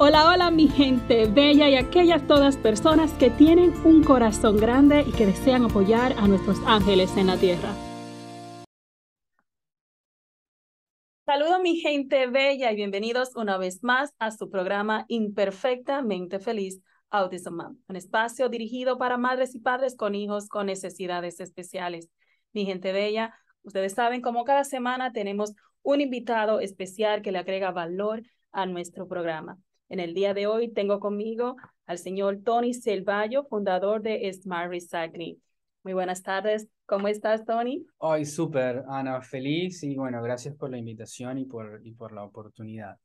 Hola, hola mi gente bella y aquellas todas personas que tienen un corazón grande y que desean apoyar a nuestros ángeles en la tierra. Saludos mi gente bella y bienvenidos una vez más a su programa Imperfectamente Feliz Autism Mom, un espacio dirigido para madres y padres con hijos con necesidades especiales. Mi gente bella, ustedes saben como cada semana tenemos un invitado especial que le agrega valor a nuestro programa. En el día de hoy tengo conmigo al señor Tony Selvallo, fundador de Smart Recycling. Muy buenas tardes. ¿Cómo estás, Tony? Hoy súper, Ana, feliz y bueno, gracias por la invitación y por, y por la oportunidad.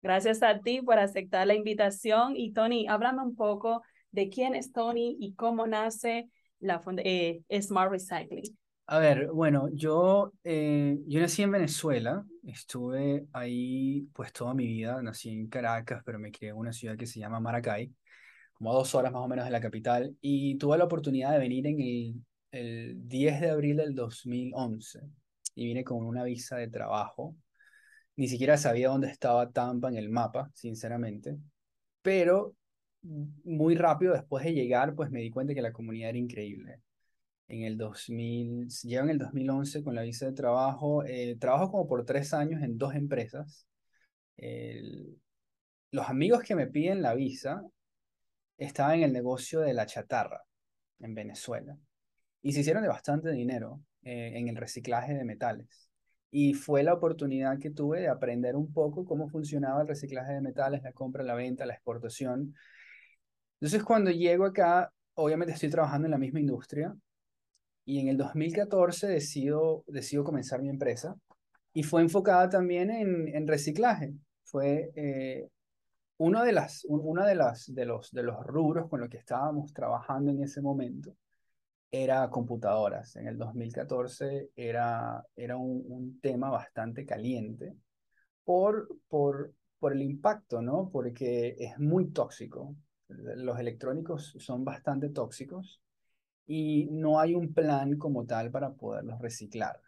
Gracias a ti por aceptar la invitación. Y Tony, háblame un poco de quién es Tony y cómo nace la eh, Smart Recycling. A ver, bueno, yo, eh, yo nací en Venezuela, estuve ahí pues toda mi vida, nací en Caracas, pero me crié en una ciudad que se llama Maracay, como a dos horas más o menos de la capital, y tuve la oportunidad de venir en el, el 10 de abril del 2011, y vine con una visa de trabajo. Ni siquiera sabía dónde estaba Tampa en el mapa, sinceramente, pero muy rápido después de llegar, pues me di cuenta que la comunidad era increíble en el 2000, llego en el 2011 con la visa de trabajo. Eh, trabajo como por tres años en dos empresas. los amigos que me piden la visa estaban en el negocio de la chatarra en Venezuela y se hicieron de bastante dinero eh, en el reciclaje de metales. Y fue la oportunidad que tuve de aprender un poco cómo funcionaba el reciclaje de metales, la compra, la venta, la exportación. Entonces, cuando llego acá, obviamente estoy trabajando en la misma industria, y en el 2014 decido, decido comenzar mi empresa y fue enfocada también en, en reciclaje. Fue eh, uno, de, las, una de, las, de, los, de los rubros con los que estábamos trabajando en ese momento era computadoras. En el 2014 era, era un, un tema bastante caliente por, por, por el impacto, ¿no? Porque es muy tóxico. Los electrónicos son bastante tóxicos y no hay un plan como tal para poderlos reciclar.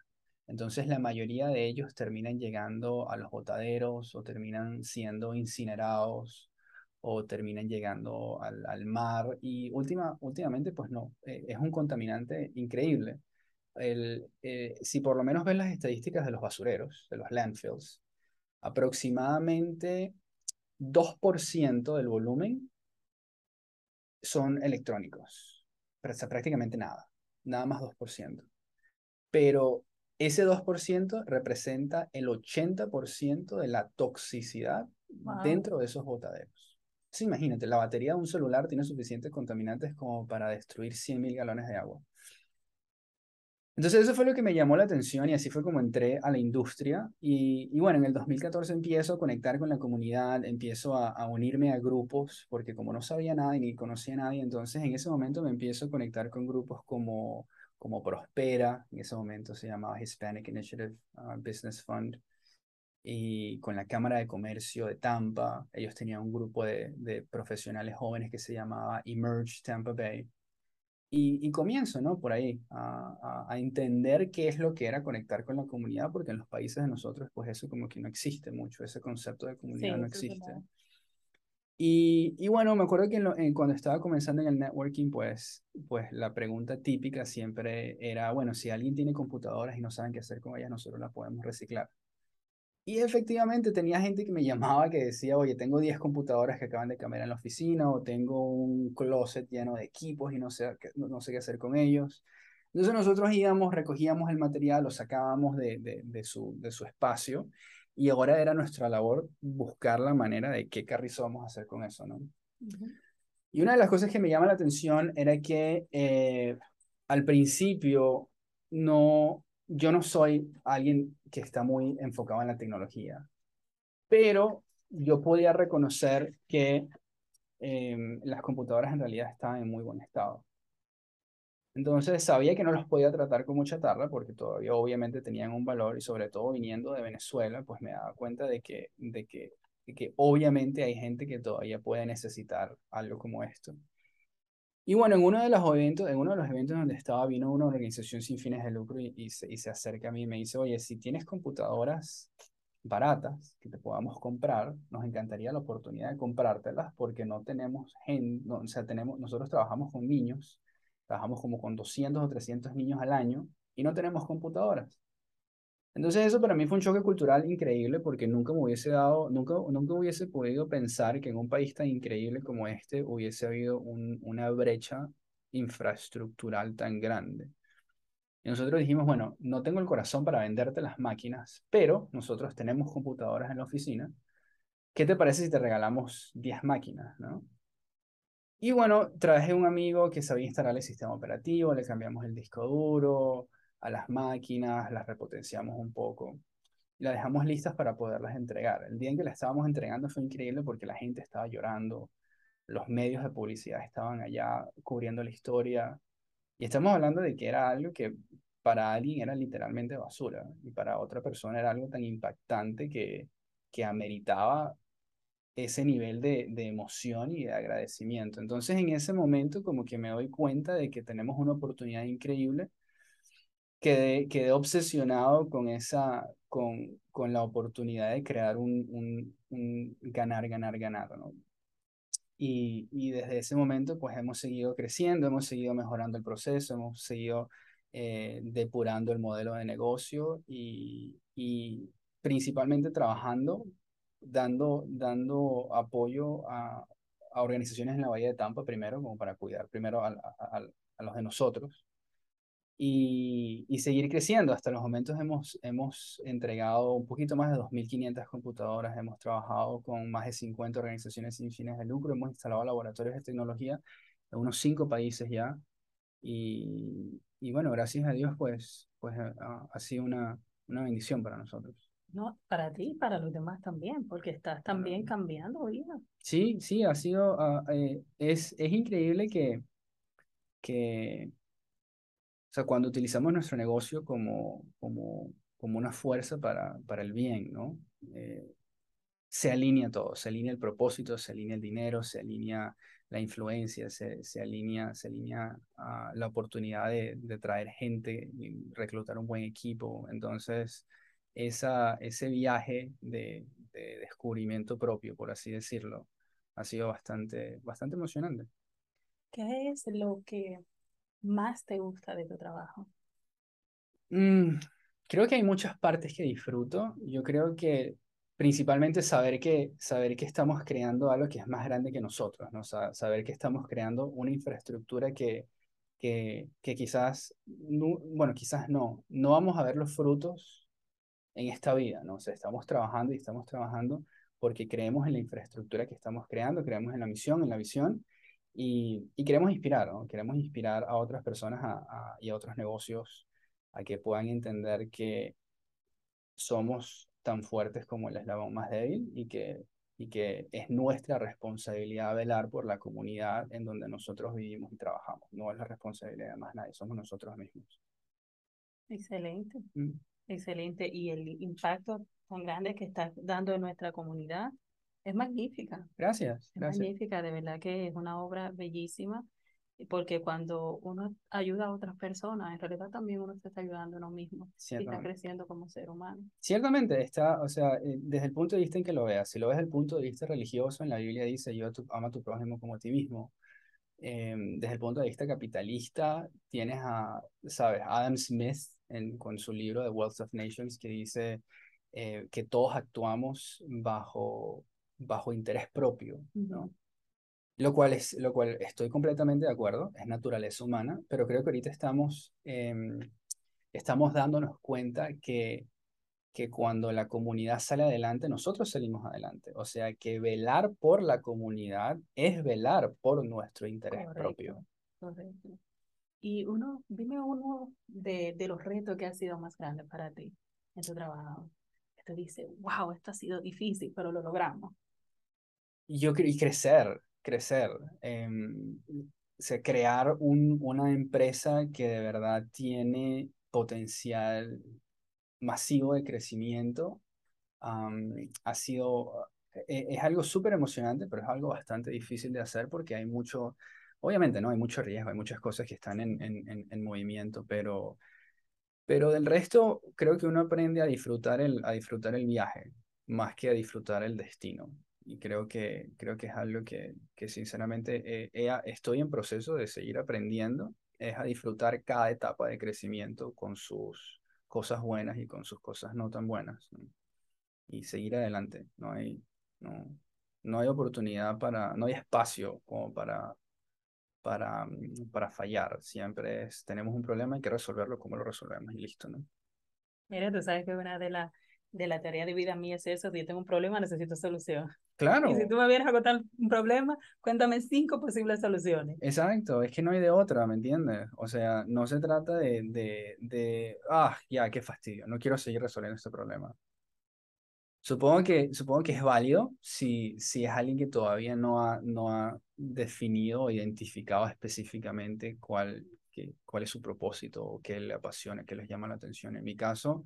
Entonces la mayoría de ellos terminan llegando a los botaderos o terminan siendo incinerados o terminan llegando al, al mar y última, últimamente pues no, eh, es un contaminante increíble. El, eh, si por lo menos ven las estadísticas de los basureros, de los landfills, aproximadamente 2% del volumen son electrónicos prácticamente nada, nada más 2%. Pero ese 2% representa el 80% de la toxicidad dentro de esos botaderos. Entonces, imagínate, la batería de un celular tiene suficientes contaminantes como para destruir 100.000 galones de agua. Entonces eso fue lo que me llamó la atención y así fue como entré a la industria. Y, bueno, en el 2014 empiezo a conectar con la comunidad, empiezo a, unirme a grupos, porque como no sabía nada y ni conocía a nadie, entonces en ese momento me empiezo a conectar con grupos como, como Prospera, en ese momento se llamaba Hispanic Initiative uh, Business Fund, y con la Cámara de Comercio de Tampa, ellos tenían un grupo de, de profesionales jóvenes que se llamaba Emerge Tampa Bay y, comienzo, ¿no? Por ahí, a, a, entender qué es lo que era conectar con la comunidad, porque en los países de nosotros, pues eso como que no existe mucho, ese concepto de comunidad no existe. Y, y, bueno, me acuerdo que cuando estaba comenzando en el networking, pues, pues la pregunta típica siempre era, bueno, si alguien tiene computadoras y no saben qué hacer con ellas, nosotros las podemos reciclar. Y efectivamente tenía gente que me llamaba que decía, oye, tengo 10 computadoras que acaban de cambiar en la oficina o tengo un closet lleno de equipos y no sé, no, sé qué hacer con ellos. Entonces nosotros íbamos, recogíamos el material, lo sacábamos de, de, su, de su espacio y ahora era nuestra labor buscar la manera de qué carrizo vamos a hacer con eso, ¿no? Y una de las cosas que me llama la atención era que eh, al principio no, yo no soy alguien que está muy enfocado en la tecnología, pero yo podía reconocer que em, las computadoras en realidad estaban en muy buen estado. Entonces sabía que no los podía tratar con mucha tarda porque todavía obviamente tenían un valor y sobre todo viniendo de Venezuela, pues me daba cuenta de que, de que, de que obviamente hay gente que todavía puede necesitar algo como esto. Y bueno, en uno de los eventos, en uno de los eventos donde estaba, vino una organización sin fines de lucro y, y, se, y se acerca a mí y me dice, oye, si tienes computadoras baratas que te podamos comprar, nos encantaría la oportunidad de comprártelas porque no tenemos gente, no, o sea, tenemos, nosotros trabajamos con niños, trabajamos como con 200 o 300 niños al año y no tenemos computadoras. Entonces eso para mí fue un choque cultural increíble porque nunca me hubiese dado, nunca, nunca hubiese podido pensar que en un país tan increíble como este hubiese habido un, una brecha infraestructural tan grande. Y nosotros dijimos, bueno, no tengo el corazón para venderte las máquinas, pero nosotros tenemos computadoras en la oficina. ¿Qué te parece si te regalamos 10 máquinas, no? Y bueno, traje un amigo que sabía instalar el sistema operativo, le cambiamos el disco duro a las máquinas, las repotenciamos un poco y las dejamos listas para poderlas entregar. El día en que las estábamos entregando fue increíble porque la gente estaba llorando, los medios de publicidad estaban allá cubriendo la historia, y estamos hablando de que era algo que para alguien era literalmente basura y para otra persona era algo tan impactante que, que ameritaba ese nivel de, de emoción y de agradecimiento. Entonces en ese momento como que me doy cuenta de que tenemos una oportunidad increíble. Quedé, quedé obsesionado con esa, con, con la oportunidad de crear un, un, un ganar, ganar, ganar, ¿no? Y, y, desde ese momento pues hemos seguido creciendo, hemos seguido mejorando el proceso, hemos seguido eh, depurando el modelo de negocio y, y, principalmente trabajando, dando, dando apoyo a, a, organizaciones en la Bahía de Tampa primero, como para cuidar primero a, a, a los de nosotros, y, y, seguir creciendo. Hasta los momentos hemos, hemos entregado un poquito más de 2.500 computadoras, hemos trabajado con más de 50 organizaciones sin fines de lucro, hemos instalado laboratorios de tecnología en unos cinco países ya. Y, y bueno, gracias a Dios, pues, pues ha, ha sido una, una bendición para nosotros. No, para ti y para los demás también, porque estás también cambiando vida. Sí, sí, ha sido, uh, eh, es, es increíble que, que, o sea, cuando utilizamos nuestro negocio como, como, como una fuerza para, para el bien, ¿no? Eh, se alinea todo, se alinea el propósito, se alinea el dinero, se alinea la influencia, se, se alinea, se alinea uh, la oportunidad de, de, traer gente, reclutar un buen equipo. Entonces, esa, ese viaje de, de descubrimiento propio, por así decirlo, ha sido bastante, bastante emocionante. ¿Qué es lo que más te gusta de tu trabajo? Mm, creo que hay muchas partes que disfruto. Yo creo que principalmente saber que, saber que estamos creando algo que es más grande que nosotros, ¿no? Saber que estamos creando una infraestructura que, que, quizás, no, bueno, quizás no, no vamos a ver los frutos en esta vida, ¿no? O estamos trabajando y estamos trabajando porque creemos en la infraestructura que estamos creando, creemos en la misión, en la visión y, y queremos inspirar, ¿no? Queremos inspirar a otras personas a, a, y a otros negocios a que puedan entender que somos tan fuertes como el eslabón más débil y que, y que es nuestra responsabilidad velar por la comunidad en donde nosotros vivimos y trabajamos. No es la responsabilidad de más nadie, somos nosotros mismos. Excelente, mm. excelente. Y el impacto tan grande que estás dando en nuestra comunidad es magnífica. Gracias. Es gracias. magnífica, de verdad que es una obra bellísima, porque cuando uno ayuda a otras personas, en realidad también uno se está ayudando a uno mismo y está creciendo como ser humano. Ciertamente, está, o sea, eh, desde el punto de vista en que lo veas, si lo ves desde el punto de vista religioso, en la Biblia dice, yo tu, ama a tu prójimo como a ti mismo. Eh, desde el punto de vista capitalista, tienes a, sabes, Adam Smith en, con su libro The Wealth of Nations, que dice eh, que todos actuamos bajo bajo interés propio, ¿no? Lo cual, es, lo cual estoy completamente de acuerdo, es naturaleza humana, pero creo que ahorita estamos, eh, estamos dándonos cuenta que, que cuando la comunidad sale adelante, nosotros salimos adelante. O sea, que velar por la comunidad es velar por nuestro interés correcto, propio. Correcto. Y uno, dime uno de, de los retos que ha sido más grande para ti en tu trabajo. Que te dice, wow, esto ha sido difícil, pero lo logramos. Yo y crecer, crecer. O crear un, una empresa que de verdad tiene potencial masivo de crecimiento ha sido, e, es algo súper emocionante, pero es algo bastante difícil de hacer porque hay mucho, obviamente, ¿no? Hay mucho riesgo, hay muchas cosas que están en, en, en movimiento, pero, pero del resto creo que uno aprende a disfrutar el, a disfrutar el viaje más que a disfrutar el destino. Y creo que, creo que es algo que, que sinceramente eh, estoy en proceso de seguir aprendiendo, es a disfrutar cada etapa de crecimiento con sus cosas buenas y con sus cosas no tan buenas. Y seguir adelante. No hay, no, no hay oportunidad para, no hay espacio como para, para, mm, para fallar. Siempre es, tenemos un problema, hay que resolverlo, ¿cómo lo resolvemos? Y listo, ¿no? Mira, tú sabes que una de las de la teoría de vida mía es eso, si yo tengo un problema, necesito solución. Claro. Y si tú me vienes a contar un problema, cuéntame cinco posibles soluciones. Exacto, es que no hay de otra, ¿me entiendes? O sea, no se trata de, de, de, ah, ya, qué fastidio, no quiero seguir resolviendo este problema. Supongo que, supongo que es válido si, si es alguien que todavía no ha, no ha definido o identificado específicamente cuál, qué, cuál es su propósito o qué le apasiona, qué les llama la atención. En mi caso,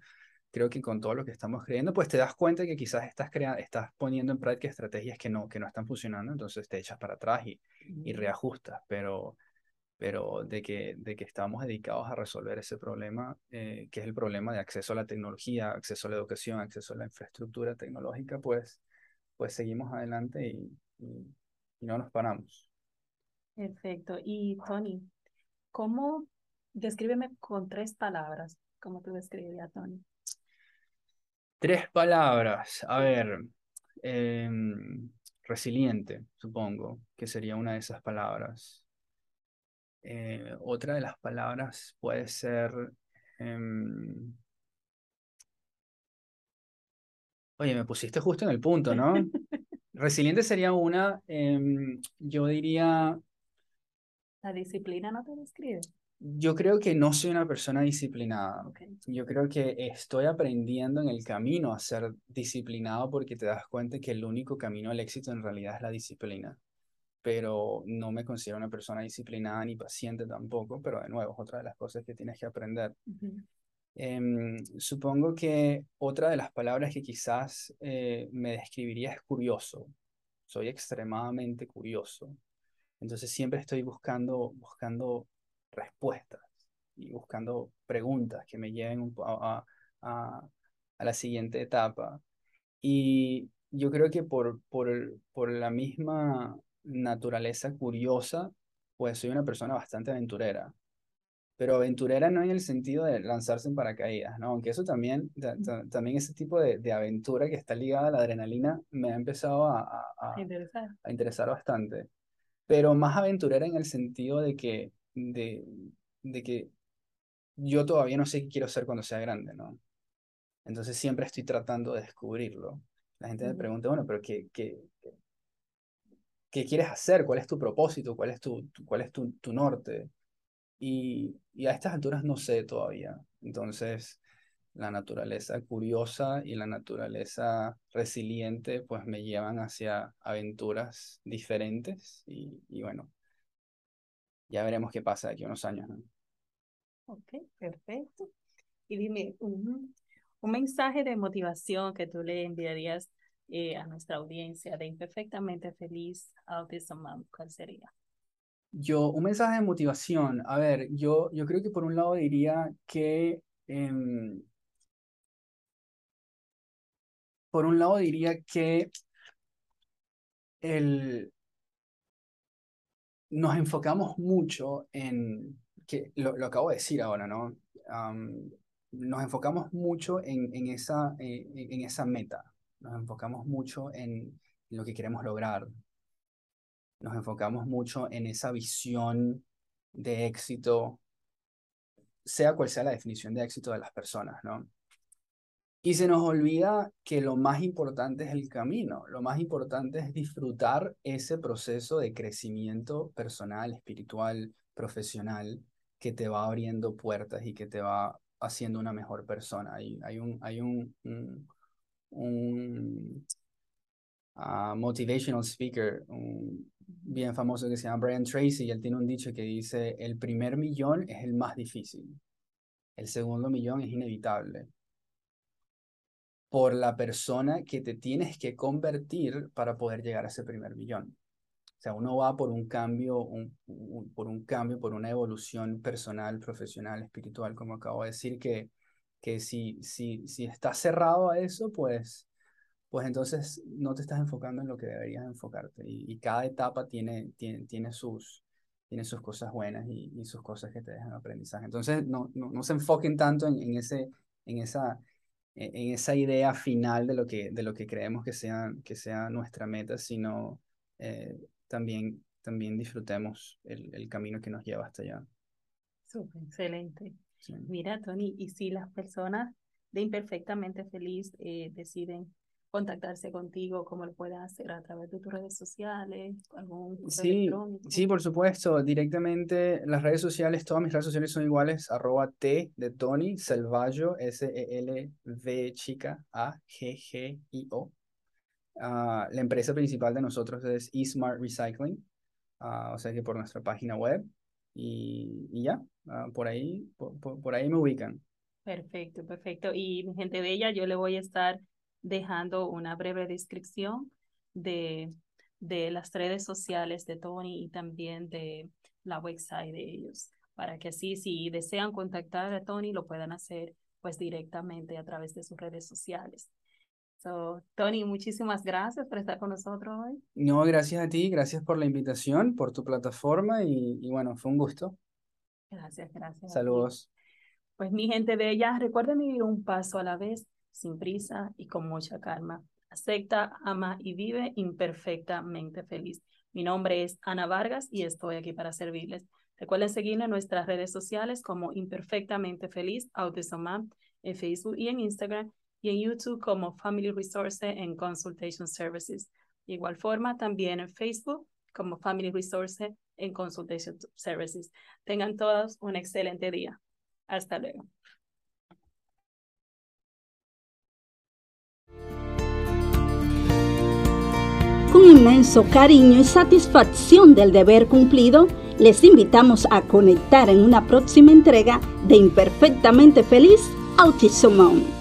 creo que con todo lo que estamos creyendo, pues te das cuenta que quizás estás, crea estás poniendo en práctica estrategias que no, que no están funcionando, entonces te echas para atrás y, y reajustas, pero, pero de, que, de que estamos dedicados a resolver ese problema, eh, que es el problema de acceso a la tecnología, acceso a la educación, acceso a la infraestructura tecnológica, pues, pues seguimos adelante y, y, no nos paramos. Perfecto. Y Tony, ¿cómo, descríbeme con tres palabras, cómo tú describirías, Tony? Tres palabras. A ver, em, resiliente, supongo, que sería una de esas palabras. Eh, otra de las palabras puede ser... Em, oye, me pusiste justo en el punto, ¿no? Resiliente sería una, em, yo diría... La disciplina no te describe. Yo creo que no soy una persona disciplinada. Yo creo que estoy aprendiendo en el camino a ser disciplinado porque te das cuenta que el único camino al éxito en realidad es la disciplina. Pero no me considero una persona disciplinada ni paciente tampoco, pero de nuevo es otra de las cosas que tienes que aprender. Em, supongo que otra de las palabras que quizás eh, me describiría es curioso. Soy extremadamente curioso. Entonces siempre estoy buscando, buscando respuestas y buscando preguntas que me lleven a, a, a, la siguiente etapa. Y yo creo que por, por, por la misma naturaleza curiosa, pues soy una persona bastante aventurera. Pero aventurera no en el sentido de lanzarse en paracaídas, ¿no? Aunque eso también, también ese tipo de, de, aventura que está ligada a la adrenalina me ha empezado a, a, interesar. a interesar bastante. Pero más aventurera en el sentido de que de, de que yo todavía no sé qué quiero ser cuando sea grande, ¿no? Entonces siempre estoy tratando de descubrirlo. La gente me pregunta, bueno, pero ¿qué, qué, qué quieres hacer? ¿Cuál es tu propósito? ¿Cuál es tu, cuál es tu, tu norte? Y, y, a estas alturas no sé todavía. Entonces, la naturaleza curiosa y la naturaleza resiliente, pues me llevan hacia aventuras diferentes. Y, y bueno, ya veremos qué pasa de aquí a unos años. ¿no? Ok, perfecto. Y dime, un, un mensaje de motivación que tú le enviarías eh, a nuestra audiencia de Imperfectamente Feliz Autism Mom, ¿cuál sería? Yo, un mensaje de motivación. A ver, yo, yo creo que por un lado diría que, em, por un lado diría que el, nos enfocamos mucho en, que lo, lo acabo de decir ahora, ¿no? nos enfocamos mucho en, en, esa, eh, en esa meta, nos enfocamos mucho en lo que queremos lograr, nos enfocamos mucho en esa visión de éxito, sea cual sea la definición de éxito de las personas, ¿no? Y se nos olvida que lo más importante es el camino, lo más importante es disfrutar ese proceso de crecimiento personal, espiritual, profesional, que te va abriendo puertas y que te va haciendo una mejor persona. Hay, hay, un, hay un, un, uh, motivational speaker, un bien famoso que se llama Brian Tracy, y él tiene un dicho que dice, el primer millón es el más difícil, el segundo millón es inevitable por la persona que te tienes que convertir para poder llegar a ese primer millón. O sea, uno va por un cambio, un, por un cambio, por una evolución personal, profesional, espiritual, como acabo de decir, que, que si, si, si estás cerrado a eso, pues, pues entonces no te estás enfocando en lo que deberías enfocarte. Y, cada etapa tiene, tiene, tiene, sus, tiene sus cosas buenas y, y, sus cosas que te dejan aprendizaje. Entonces, no, no, no se enfoquen tanto en, en, ese, en, esa, en esa idea final de lo que, de lo que creemos que sea, que sea nuestra meta, sino eh, también, también disfrutemos el, el, camino que nos lleva hasta allá. Súper, excelente. Mira, Tony, y si las personas de Imperfectamente Feliz eh, deciden contactarse contigo, ¿cómo lo pueden hacer? ¿A través de tus redes sociales? ¿Algún sí, sí, por supuesto, directamente las redes sociales, todas mis redes sociales son iguales, arroba T de Tony, Selvallo, S-E-L-V chica, A-G-G-I-O. Ah, la empresa principal de nosotros es eSmart Recycling, uh, o sea que por nuestra página web y, y ya, uh, por, ahí, por, por, ahí me ubican. Perfecto, perfecto. Y mi gente bella, yo le voy a estar dejando una breve descripción de, de las redes sociales de Tony y también de la website de ellos, para que así si desean contactar a Tony lo puedan hacer pues directamente a través de sus redes sociales. Tony, muchísimas gracias por estar con nosotros hoy. No, gracias a ti, gracias por la invitación, por tu plataforma y, y bueno, fue un gusto. Gracias, gracias. Saludos. Pues mi gente bella, recuerden vivir un paso a la vez, sin prisa y con mucha calma. Acepta, ama y vive imperfectamente feliz. Mi nombre es Ana Vargas y estoy aquí para servirles. Recuerden seguirnos en nuestras redes sociales como Imperfectamente Feliz, Autism en Facebook y en Instagram y en YouTube como Family Resources and Consultation Services. De igual forma, también en Facebook como Family Resources and Consultation Services. Tengan todos un excelente día. Hasta luego. Con inmenso cariño y satisfacción del deber cumplido, les invitamos a conectar en una próxima entrega de Imperfectamente Feliz Autism Mom.